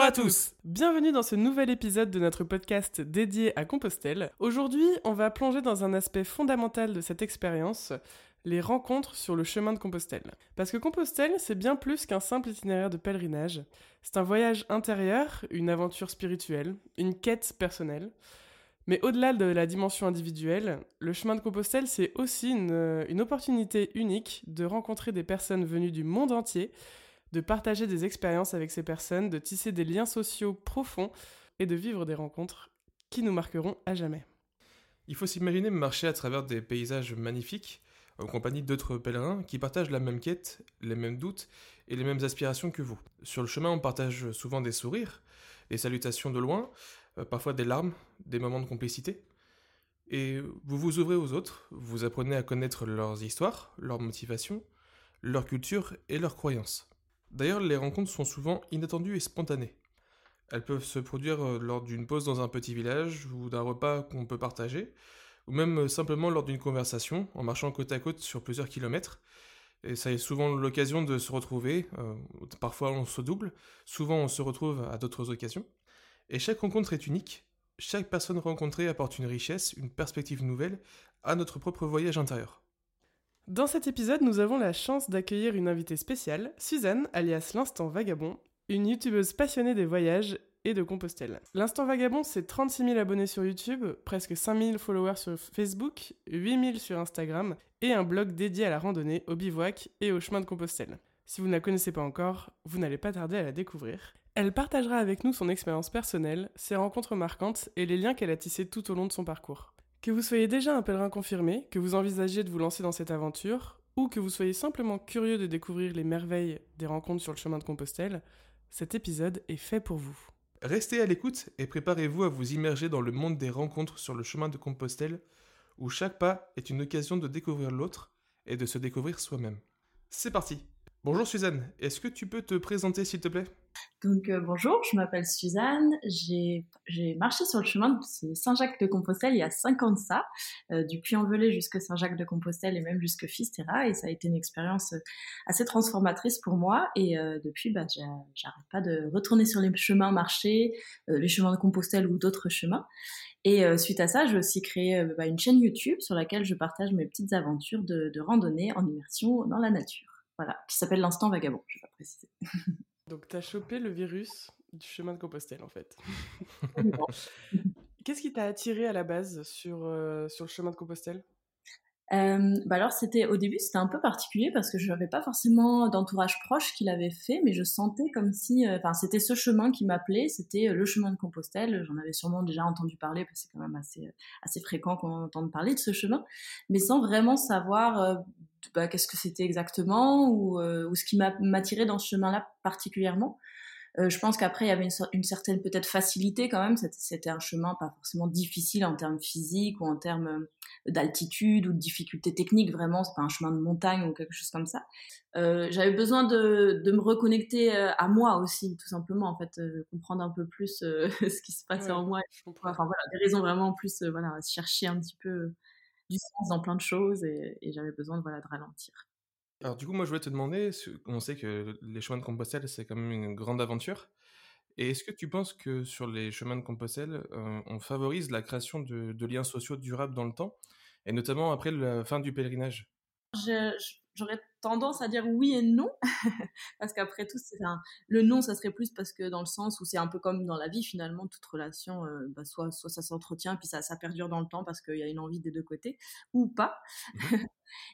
Bonjour à tous Bienvenue dans ce nouvel épisode de notre podcast dédié à Compostelle. Aujourd'hui, on va plonger dans un aspect fondamental de cette expérience, les rencontres sur le chemin de Compostelle. Parce que Compostelle, c'est bien plus qu'un simple itinéraire de pèlerinage. C'est un voyage intérieur, une aventure spirituelle, une quête personnelle. Mais au-delà de la dimension individuelle, le chemin de Compostelle, c'est aussi une, une opportunité unique de rencontrer des personnes venues du monde entier de partager des expériences avec ces personnes, de tisser des liens sociaux profonds et de vivre des rencontres qui nous marqueront à jamais. Il faut s'imaginer marcher à travers des paysages magnifiques, en compagnie d'autres pèlerins qui partagent la même quête, les mêmes doutes et les mêmes aspirations que vous. Sur le chemin, on partage souvent des sourires, des salutations de loin, euh, parfois des larmes, des moments de complicité. Et vous vous ouvrez aux autres, vous apprenez à connaître leurs histoires, leurs motivations, leur culture et leurs croyances. D'ailleurs, les rencontres sont souvent inattendues et spontanées. Elles peuvent se produire euh, lors d'une pause dans un petit village ou d'un repas qu'on peut partager, ou même euh, simplement lors d'une conversation, en marchant côte à côte sur plusieurs kilomètres. Et ça est souvent l'occasion de se retrouver, euh, parfois on se double, souvent on se retrouve à d'autres occasions. Et chaque rencontre est unique, chaque personne rencontrée apporte une richesse, une perspective nouvelle à notre propre voyage intérieur. Dans cet épisode, nous avons la chance d'accueillir une invitée spéciale, Suzanne, alias l'Instant Vagabond, une youtubeuse passionnée des voyages et de Compostelle. L'Instant Vagabond, c'est 36 000 abonnés sur YouTube, presque 5 000 followers sur Facebook, 8 000 sur Instagram et un blog dédié à la randonnée, au bivouac et au chemin de Compostelle. Si vous ne la connaissez pas encore, vous n'allez pas tarder à la découvrir. Elle partagera avec nous son expérience personnelle, ses rencontres marquantes et les liens qu'elle a tissés tout au long de son parcours. Que vous soyez déjà un pèlerin confirmé, que vous envisagiez de vous lancer dans cette aventure, ou que vous soyez simplement curieux de découvrir les merveilles des rencontres sur le chemin de Compostelle, cet épisode est fait pour vous. Restez à l'écoute et préparez-vous à vous immerger dans le monde des rencontres sur le chemin de Compostelle, où chaque pas est une occasion de découvrir l'autre et de se découvrir soi-même. C'est parti Bonjour Suzanne, est-ce que tu peux te présenter s'il te plaît? Donc euh, bonjour, je m'appelle Suzanne, j'ai marché sur le chemin de Saint-Jacques-de-Compostelle il y a 5 ans de ça, euh, du Puy-en-Velay jusqu'à Saint-Jacques-de-Compostelle et même jusque Fistera, et ça a été une expérience euh, assez transformatrice pour moi, et depuis, bah, j'arrête pas de retourner sur les chemins marchés, les chemins de Compostelle ou d'autres chemins. Et suite à ça, j'ai aussi créé bah, une chaîne YouTube sur laquelle je partage mes petites aventures de, de randonnée en immersion dans la nature. Voilà, qui s'appelle l'instant vagabond, je vais pas préciser. Donc, tu as chopé le virus du chemin de Compostelle, en fait. Qu'est-ce qui t'a attiré à la base sur, euh, sur le chemin de Compostelle? Euh, bah alors c'était au début c'était un peu particulier parce que je n'avais pas forcément d'entourage proche qui l'avait fait, mais je sentais comme si, euh, enfin c'était ce chemin qui m'appelait, c'était le chemin de Compostelle. J'en avais sûrement déjà entendu parler parce que c'est quand même assez assez fréquent qu'on entende parler de ce chemin, mais sans vraiment savoir bah, qu'est-ce que c'était exactement ou, euh, ou ce qui m'attirait dans ce chemin-là particulièrement. Euh, je pense qu'après il y avait une, une certaine peut-être facilité quand même. C'était un chemin pas forcément difficile en termes physiques ou en termes euh, d'altitude ou de difficultés techniques. Vraiment, c'est pas un chemin de montagne ou quelque chose comme ça. J'avais besoin de, de, me reconnecter à moi aussi, tout simplement. En fait, comprendre un peu plus ce qui se passait en moi. Enfin voilà, des raisons vraiment plus voilà chercher un petit peu du sens dans plein de choses et, j'avais besoin de, voilà, de ralentir. Alors du coup, moi je voulais te demander, on sait que les chemins de Compostelle, c'est quand même une grande aventure. Et est-ce que tu penses que sur les chemins de Compostelle, euh, on favorise la création de, liens sociaux durables dans le temps, et notamment après la fin du pèlerinage? J'aurais tendance à dire oui et non, parce qu'après tout, c'est le non, ça serait plus parce que dans le sens où c'est un peu comme dans la vie finalement, toute relation, euh, bah, soit soit ça s'entretient puis ça ça perdure dans le temps parce qu'il y a une envie des deux côtés, ou pas. Mmh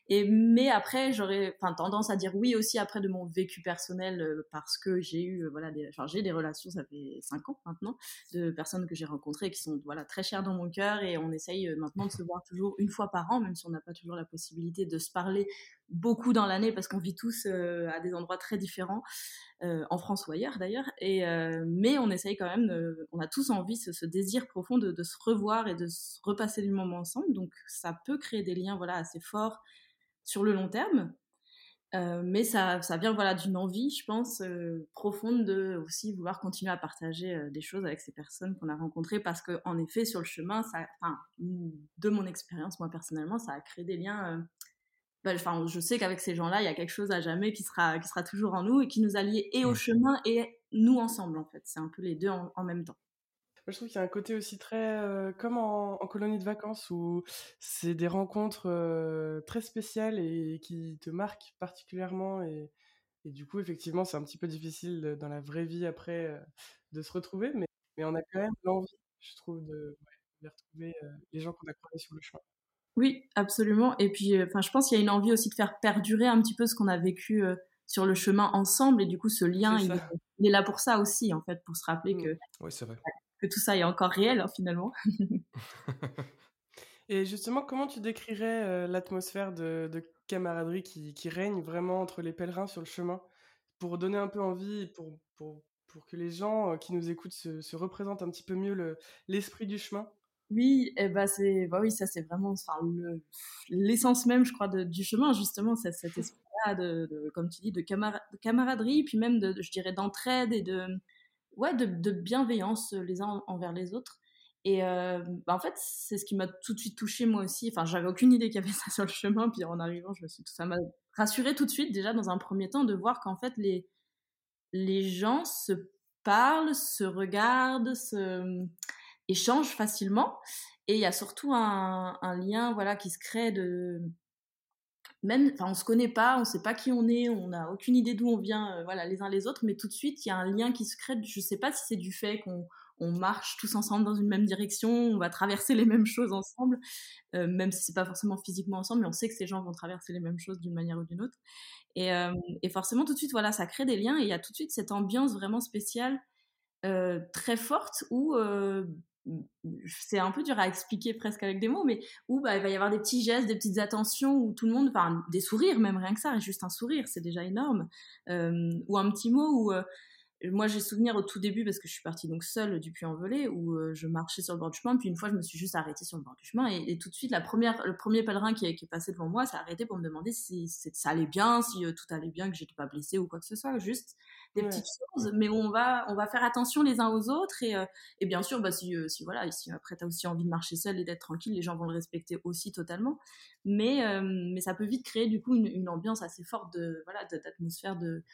et mais après, j'aurais, tendance à dire oui aussi après de mon vécu personnel euh, parce que j'ai eu, euh, voilà, des, j'ai des relations, ça fait cinq ans maintenant, de personnes que j'ai rencontrées qui sont, voilà, très chères dans mon cœur et on essaye maintenant de se voir toujours une fois par an, même si on n'a pas toujours la possibilité de se parler beaucoup dans parce qu'on vit tous euh, à des endroits très différents, euh, en France ou ailleurs d'ailleurs. Et euh, mais on essaye quand même, on a tous envie ce, désir profond de, se revoir et de se repasser du moment ensemble. Donc ça peut créer des liens voilà assez forts sur le long terme. mais ça, ça vient voilà d'une envie, je pense, profonde de aussi vouloir continuer à partager des choses avec ces personnes qu'on a rencontrées parce que en effet sur le chemin, ça, de mon expérience moi personnellement, ça a créé des liens enfin, je sais qu'avec ces gens-là, il y a quelque chose à jamais qui sera, qui sera toujours en nous et qui nous a liés et au chemin et nous ensemble, en fait. C'est un peu les deux en, en même temps. Moi, je trouve qu'il y a un côté aussi très euh, comme en, en colonie de vacances où c'est des rencontres euh, très spéciales et qui te marquent particulièrement et, et du coup effectivement c'est un petit peu difficile dans la vraie vie après euh, de se retrouver mais, mais on a quand même l'envie je trouve de, ouais, de retrouver euh, les gens qu'on a croisés sur le chemin. Oui, absolument. Et puis, euh, je pense qu'il y a une envie aussi de faire perdurer un petit peu ce qu'on a vécu euh, sur le chemin ensemble. Et du coup, ce lien, il, est- il est là pour ça aussi, en fait, pour se rappeler Mm. que, Oui, c'est vrai. que tout ça est encore réel, hein, finalement. Et justement, comment tu décrirais euh, l'atmosphère de, de camaraderie qui, qui règne vraiment entre les pèlerins sur le chemin? Pour donner un peu envie, pour, pour, pour que les gens qui nous écoutent se, se représentent un petit peu mieux le- l'esprit du chemin? Oui, et bah c'est, bah oui, ça c'est vraiment, enfin, le- l'essence même, je crois, de- du chemin, justement, c'est cet esprit-là de, de- comme tu dis, de, camara- de camaraderie, puis même de, je dirais, d'entraide et de, ouais, de, de bienveillance les uns envers les autres. Et euh, bah, en fait, c'est ce qui m'a tout de suite touchée moi aussi. Enfin, j'avais aucune idée qu'il y avait ça sur le chemin, puis en arrivant, je me suis, ça m'a rassurée tout de suite, déjà dans un premier temps, de voir qu'en fait, les, les gens se parlent, se regardent, se échangent facilement. Et il y a surtout un, lien voilà, qui se crée de... Même, enfin, on se connaît pas, on sait pas qui on est, on n'a aucune idée d'où on vient, euh, voilà, les uns les autres, mais tout de suite, il y a un lien qui se crée. Je sais pas si c'est du fait qu'on on marche tous ensemble dans une même direction, on va traverser les mêmes choses ensemble, euh, même si c'est pas forcément physiquement ensemble, mais on sait que ces gens vont traverser les mêmes choses d'une manière ou d'une autre. Et, euh, forcément, tout de suite, voilà, ça crée des liens et il y a tout de suite cette ambiance vraiment spéciale, très forte où c'est un peu dur à expliquer presque avec des mots, mais où bah, il va y avoir des petits gestes, des petites attentions, où tout le monde, enfin des sourires même, rien que ça, juste un sourire, c'est déjà énorme, euh, ou un petit mot où euh, moi j'ai souvenir au tout début parce que je suis partie donc seule du Puy-en-Velay où euh, je marchais sur le bord du chemin puis une fois je me suis juste arrêtée sur le bord du chemin et, tout de suite la première le premier pèlerin qui est, passé devant moi s'est arrêté pour me demander si, ça allait bien si tout allait bien que j'étais pas blessée ou quoi que ce soit juste des Ouais. petites choses mais on va on va faire attention les uns aux autres et, euh, et bien sûr bah si, euh, si voilà si après t'as aussi envie de marcher seule et d'être tranquille les gens vont le respecter aussi totalement mais euh, mais ça peut vite créer du coup une, une ambiance assez forte de voilà d'atmosphère de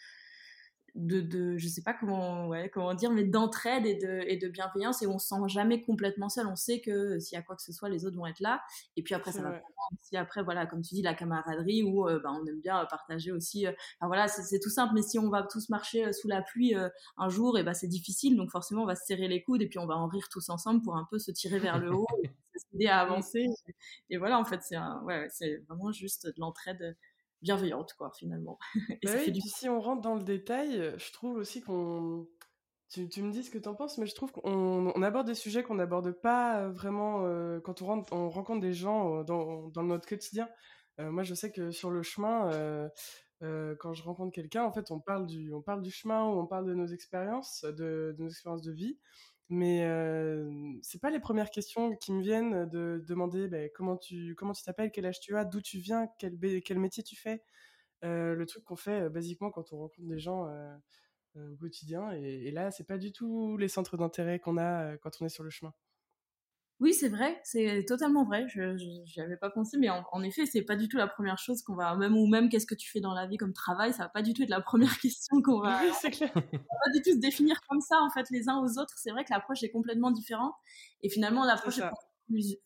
de, de je sais pas comment ouais, comment dire mais d'entraide et de, et de bienveillance et on se sent jamais complètement seul. On sait que s'il y a quoi que ce soit les autres vont être là. Et puis après ça va si après voilà comme tu dis la camaraderie où euh, bah, on aime bien partager aussi euh, enfin voilà c'est tout simple mais si on va tous marcher euh, sous la pluie euh, un jour et bah c'est difficile. Donc forcément on va se serrer les coudes et puis on va en rire tous ensemble pour un peu se tirer vers le haut et s'aider à avancer. Et voilà en fait c'est un- ouais, c'est vraiment juste de l'entraide bienveillante quoi finalement et Bah ça oui, fait du puis si on rentre dans le détail, euh, je trouve aussi qu'on... Tu, tu me dis ce que t'en penses, mais je trouve qu'on on aborde des sujets qu'on n'aborde pas euh, vraiment euh, quand on, rentre, on rencontre des gens euh, dans, dans notre quotidien. Euh, moi, je sais que sur le chemin, quand je rencontre quelqu'un, en fait, on parle du, on parle du chemin ou on parle de nos expériences, de, de nos expériences de vie. Mais euh, c'est pas les premières questions qui me viennent de demander ben, comment tu comment tu t'appelles, quel âge tu as, d'où tu viens, quel, quel métier tu fais. Le truc qu'on fait basiquement quand on rencontre des gens au quotidien. Et, et là, c'est pas du tout les centres d'intérêt qu'on a quand on est sur le chemin. Oui, c'est vrai, c'est totalement vrai. Je n'y avais pas pensé, mais en, en effet, c'est pas du tout la première chose qu'on va, même ou même qu'est-ce que tu fais dans la vie comme travail, ça va pas du tout être la première question qu'on va, Oui, c'est clair. on va pas du tout se définir comme ça en fait les uns aux autres. C'est vrai que l'approche est complètement différente et finalement l'approche est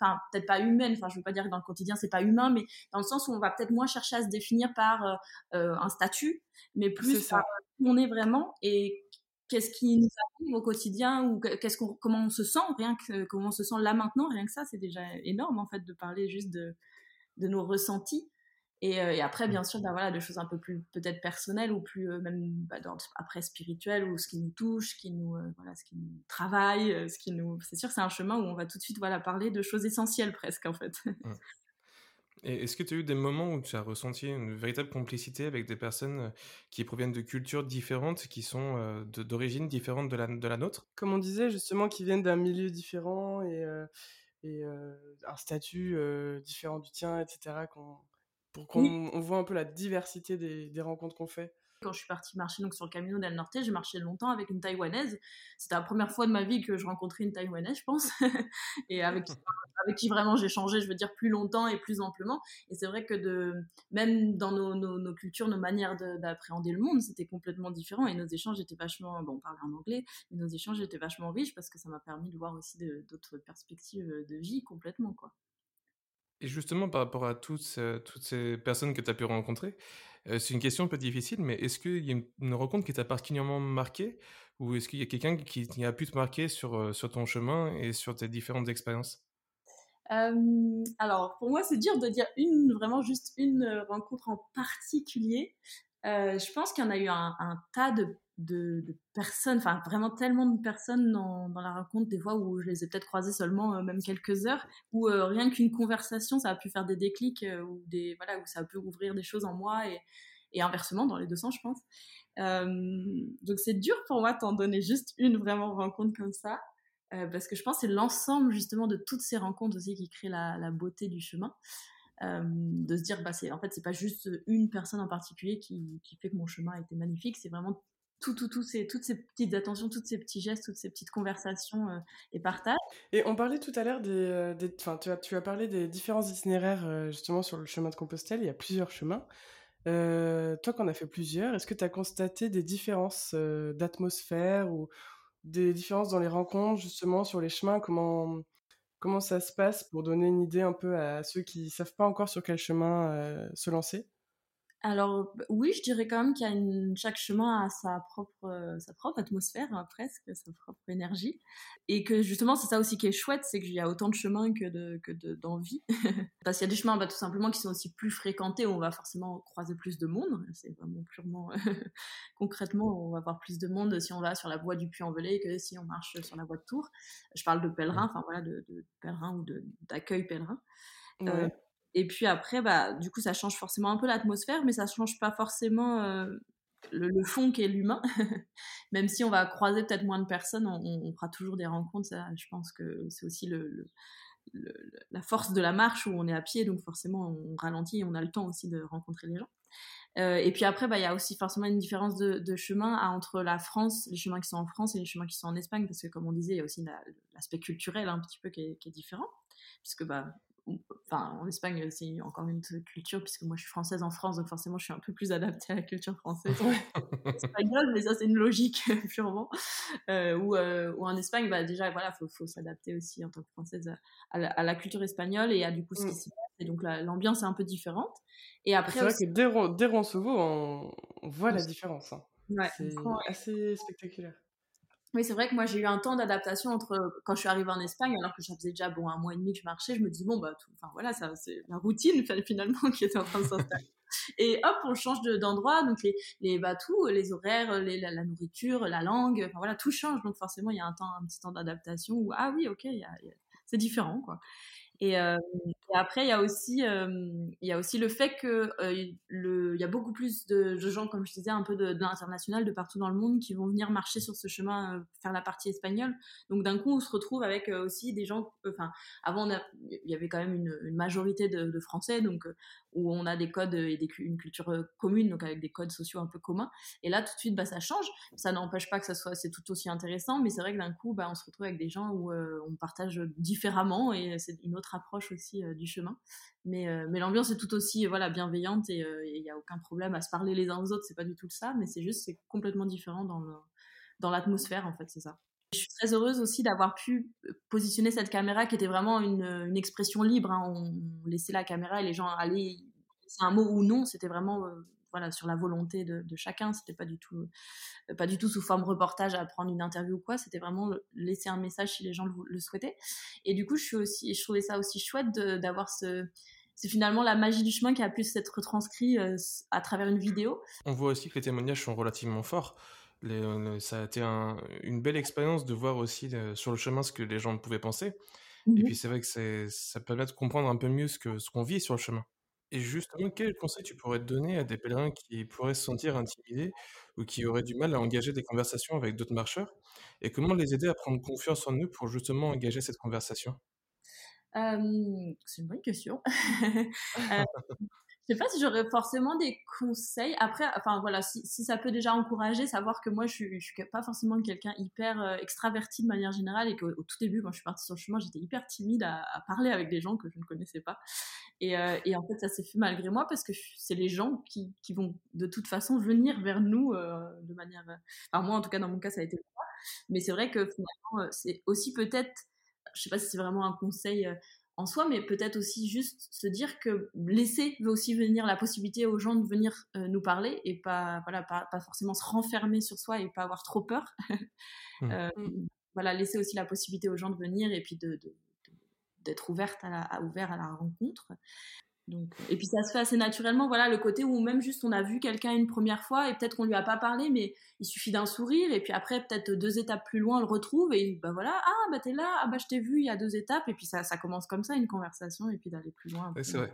enfin peut-être pas humaine. Enfin, je veux pas dire que dans le quotidien c'est pas humain, mais dans le sens où on va peut-être moins chercher à se définir par euh, euh, un statut, mais plus ça. par qui on est vraiment et qu'est-ce qui nous arrive au quotidien ou que- qu'est-ce qu'on, comment on se sent, rien que comment on se sent là maintenant, rien que ça, c'est déjà énorme en fait de parler juste de, de nos ressentis. Et, euh, et après, bien sûr, ben voilà, des choses un peu plus peut-être personnelles ou plus euh, même bah, après spirituel ou ce qui nous touche, qui nous euh, voilà, ce qui nous travaille, ce qui nous. C'est sûr, c'est un chemin où on va tout de suite voilà parler de choses essentielles presque en fait. Et est-ce que tu as eu des moments où tu as ressenti une véritable complicité avec des personnes euh, qui proviennent de cultures différentes, qui sont euh, d'origines différentes de la, de la nôtre? Comme on disait, justement, qui viennent d'un milieu différent et, euh, et euh, un statut euh, différent du tien, etc. qu'on- pour qu'on Oui. on voit un peu la diversité des, des rencontres qu'on fait. Quand je suis partie marcher donc sur le Camino del Norte, j'ai marché longtemps avec une Taïwanaise. C'était la première fois de ma vie que je rencontrais une Taïwanaise, je pense, et avec, qui vraiment j'ai changé, je veux dire, plus longtemps et plus amplement. Et c'est vrai que même dans nos, nos, cultures, nos manières d'appréhender le monde, c'était complètement différent. Et nos échanges étaient vachement, bon, on parlait en anglais, mais nos échanges étaient vachement riches parce que ça m'a permis de voir aussi d'autres perspectives de vie complètement, quoi. Et justement, par rapport à toutes, toutes ces personnes que tu as pu rencontrer, c'est une question un peu difficile, mais est-ce qu'il y a une, rencontre qui t'a particulièrement marqué ou est-ce qu'il y a quelqu'un qui, a pu te marquer sur, sur ton chemin et sur tes différentes expériences? Alors, pour moi, c'est dur de dire une, vraiment juste une rencontre en particulier. Je pense qu'il y en a eu un, tas de personnes, enfin vraiment tellement de personnes dans, la rencontre, des fois où je les ai peut-être croisées seulement euh, même quelques heures, où euh, rien qu'une conversation, ça a pu faire des déclics, euh, ou des, voilà, où ça a pu ouvrir des choses en moi, et, inversement, dans les deux sens, je pense. donc c'est dur pour moi d'en donner juste une vraiment rencontre comme ça, parce que je pense que c'est l'ensemble justement de toutes ces rencontres aussi qui crée la beauté du chemin. De se dire bah c'est en fait c'est pas juste une personne en particulier qui, qui fait que mon chemin a été magnifique c'est vraiment tout, tout, tout toutes ces petites attentions, tous ces petits gestes, toutes ces petites conversations euh, et partages. Et on parlait tout à l'heure des, euh, des tu, as, tu as parlé des différents itinéraires euh, justement sur le chemin de Compostelle. Il y a plusieurs chemins. toi, qu'on a fait plusieurs, est-ce que tu as constaté des différences d'atmosphère ou des différences dans les rencontres justement sur les chemins? Comment comment ça se passe pour donner une idée un peu à ceux qui savent pas encore sur quel chemin se lancer? Alors oui, je dirais quand même qu'il y a une, chaque chemin a sa propre, euh, sa propre atmosphère hein, presque, sa propre énergie, et que justement c'est ça aussi qui est chouette, c'est qu'il y a autant de chemins que de que d'envie, parce qu'il y a des chemins bah, tout simplement qui sont aussi plus fréquentés, où on va forcément croiser plus de monde, c'est vraiment purement concrètement, on va voir plus de monde si on va sur la voie du Puy-en-Velay que si on marche sur la voie de Tours. Je parle de pèlerins, enfin voilà, de, pèlerins ou d'accueil pèlerin. Euh, et puis après, bah, du coup, ça change forcément un peu l'atmosphère, mais ça change pas forcément euh, le, fond qui est l'humain. Même si on va croiser peut-être moins de personnes, on, fera toujours des rencontres. Ça, je pense que c'est aussi le, la force de la marche où on est à pied, donc forcément on ralentit et on a le temps aussi de rencontrer les gens. Euh, et puis après, bah, il y a aussi forcément une différence de, chemin entre la France, les chemins qui sont en France et les chemins qui sont en Espagne, parce que comme on disait, il y a aussi l'aspect culturel un petit peu qui est, qui est différent, puisque bah, enfin en Espagne c'est encore une autre culture puisque moi je suis française en France donc forcément je suis un peu plus adaptée à la culture française. Espagnole mais ça c'est une logique purement. Euh, ou, euh, ou, en Espagne bah déjà voilà faut, faut s'adapter aussi en tant que française à la, culture espagnole et à du coup ce qui mm. s'y passe. Et donc l'ambiance est un peu différente. Et après c'est vrai que dès, dès Roncevaux on, voit la différence hein. ouais, c'est assez spectaculaire oui, c'est vrai que moi j'ai eu un temps d'adaptation entre euh, quand je suis arrivée en Espagne, alors que ça faisait déjà bon un mois et demi que je marchais, je me dis bon bah enfin voilà c'est la routine finalement qui était en train de s'installer. et hop on change d'endroit donc les les bah tout les horaires, les, la, nourriture, la langue, enfin voilà tout change donc forcément il y a un temps un petit temps d'adaptation où ah oui ok c'est différent quoi. Et, après, il y a aussi, y a aussi le fait que y a beaucoup plus de, gens, comme je disais, un peu de, de l'international, de partout dans le monde, qui vont venir marcher sur ce chemin, faire la partie espagnole. Donc d'un coup, on se retrouve avec aussi des gens. Enfin, avant, il y avait quand même une, une majorité de, de, Français, donc où on a des codes et des, une culture commune, donc avec des codes sociaux un peu communs. Et là, tout de suite, bah, ça change. Ça n'empêche pas que ça soit, c'est tout aussi intéressant, mais c'est vrai que d'un coup, bah, on se retrouve avec des gens où on partage différemment et c'est une autre approche aussi du chemin. Mais, mais l'ambiance est tout aussi voilà, bienveillante et il n'y a aucun problème à se parler les uns aux autres, c'est pas du tout ça, mais c'est juste, c'est complètement différent dans, dans l'atmosphère, en fait, c'est ça. Je suis très heureuse aussi d'avoir pu positionner cette caméra qui était vraiment une, une expression libre. Hein. On laissait la caméra et les gens allaient, c'est un mot ou non, c'était vraiment voilà, sur la volonté de, de chacun. C'était pas du tout, euh, pas du tout sous forme reportage à prendre une interview ou quoi. C'était vraiment laisser un message si les gens le, souhaitaient. Et du coup, je suis aussi, je trouvais ça aussi chouette d'avoir ce, c'est finalement la magie du chemin qui a pu s'être retranscrit euh, à travers une vidéo. On voit aussi que les témoignages sont relativement forts. Les, ça a été une belle expérience de voir aussi euh, sur le chemin ce que les gens pouvaient penser. Et mmh puis c'est vrai que ça permet de comprendre un peu mieux ce qu'on ce qu'on vit sur le chemin. Et justement, quel conseil tu pourrais donner à des pèlerins qui pourraient se sentir intimidés ou qui auraient du mal à engager des conversations avec d'autres marcheurs? Et comment les aider à prendre confiance en eux pour justement engager cette conversation? c'est une bonne question. je sais pas si j'aurais forcément des conseils. Après, enfin voilà, si, si, ça peut déjà encourager, savoir que moi, je suis, je suis pas forcément quelqu'un hyper euh, extraverti de manière générale et qu'au tout début, quand je suis partie sur le chemin, j'étais hyper timide à, parler avec des gens que je ne connaissais pas. Et, euh, et en fait, ça s'est fait malgré moi parce que c'est les gens qui, qui, vont de toute façon venir vers nous euh, de manière. Enfin, moi, en tout cas, dans mon cas, ça a été le cas. Mais c'est vrai que finalement, c'est aussi peut-être, je sais pas si c'est vraiment un conseil en soi, mais peut-être aussi juste se dire que laisser veut aussi venir la possibilité aux gens de venir euh, nous parler et pas, voilà, pas, pas, forcément se renfermer sur soi et pas avoir trop peur. Mmh. euh, mmh. Voilà, laisser aussi la possibilité aux gens de venir et puis de, d'être ouverte à, la, à ouvert à la rencontre. Donc, euh, et puis ça se fait assez naturellement, voilà, le côté où même juste on a vu quelqu'un une première fois et peut-être qu'on lui a pas parlé, mais il suffit d'un sourire et puis après peut-être deux étapes plus loin on le retrouve et bah voilà, ah bah t'es là, ah bah je t'ai vu il y a deux étapes et puis ça, ça commence comme ça une conversation et puis d'aller plus loin. c'est vrai.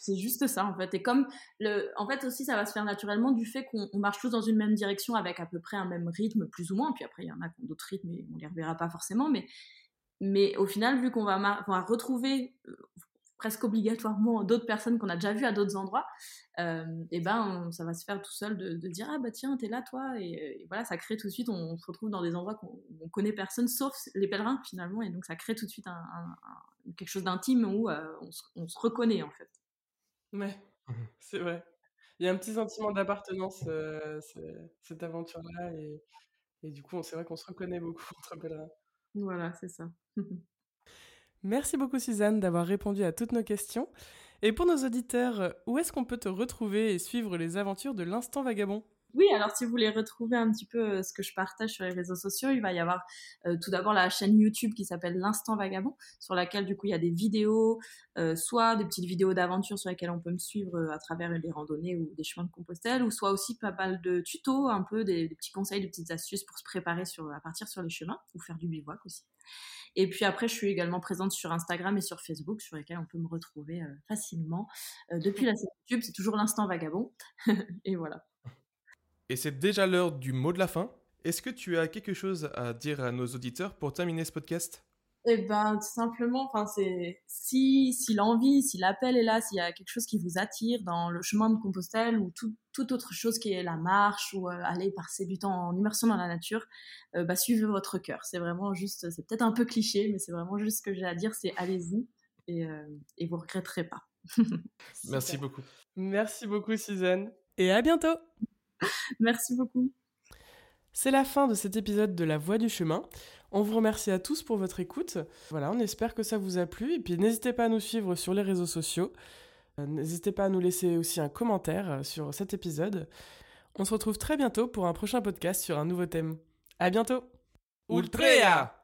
C'est juste ça en fait. Et comme le, en fait aussi ça va se faire naturellement du fait qu'on marche tous dans une même direction avec à peu près un même rythme plus ou moins. Puis après il y en a qui ont d'autres rythmes et on les reverra pas forcément, mais mais au final, vu qu'on va, va, retrouver, euh, presque obligatoirement d'autres personnes qu'on a déjà vues à d'autres endroits, euh, et ben ça va se faire tout seul de, de dire ah bah tiens t'es là toi et, voilà ça crée tout de suite on, se retrouve dans des endroits qu'on on connaît personne sauf les pèlerins finalement et donc ça crée tout de suite un, un, quelque chose d'intime où euh, on, se, on, se, reconnaît en fait. Ouais, mmh c'est vrai. Il y a un petit sentiment d'appartenance euh, cette aventure là et, et du coup c'est vrai qu'on se reconnaît beaucoup entre pèlerins. Voilà c'est ça. Merci beaucoup Suzanne d'avoir répondu à toutes nos questions. Et pour nos auditeurs, où est-ce qu'on peut te retrouver et suivre les aventures de l'instant vagabond? Oui, alors si vous voulez retrouver un petit peu euh, ce que je partage sur les réseaux sociaux, il va y avoir euh, tout d'abord la chaîne YouTube qui s'appelle L'Instant Vagabond, sur laquelle du coup il y a des vidéos, euh, soit des petites vidéos d'aventure sur lesquelles on peut me suivre à travers les randonnées ou des chemins de Compostelle, ou soit aussi pas mal de tutos, un peu des, petits conseils, des petites astuces pour se préparer à partir sur les chemins, ou faire du bivouac aussi. Et puis après, je suis également présente sur Instagram et sur Facebook, sur lesquels on peut me retrouver facilement. Depuis la chaîne YouTube, c'est toujours l'instant vagabond. et voilà. Et c'est déjà l'heure du mot de la fin. Est-ce que tu as quelque chose à dire à nos auditeurs pour terminer ce podcast? Eh ben, tout simplement, enfin, c'est si, si l'envie, si l'appel est là, s'il y a quelque chose qui vous attire dans le chemin de Compostelle ou tout, toute autre chose qui est la marche ou euh, aller passer du temps en immersion dans la nature, euh, bah, suivez votre cœur. C'est vraiment juste, c'est peut-être un peu cliché, mais c'est vraiment juste ce que j'ai à dire, c'est allez-y et, euh, et vous regretterez pas. Merci beaucoup. Merci beaucoup, Suzanne. Et à bientôt. Merci beaucoup. C'est la fin de cet épisode de La Voix du Chemin. On vous remercie à tous pour votre écoute. Voilà, on espère que ça vous a plu. Et puis n'hésitez pas à nous suivre sur les réseaux sociaux. Euh, n'hésitez pas à nous laisser aussi un commentaire euh, sur cet épisode. On se retrouve très bientôt pour un prochain podcast sur un nouveau thème. À bientôt. Ultrea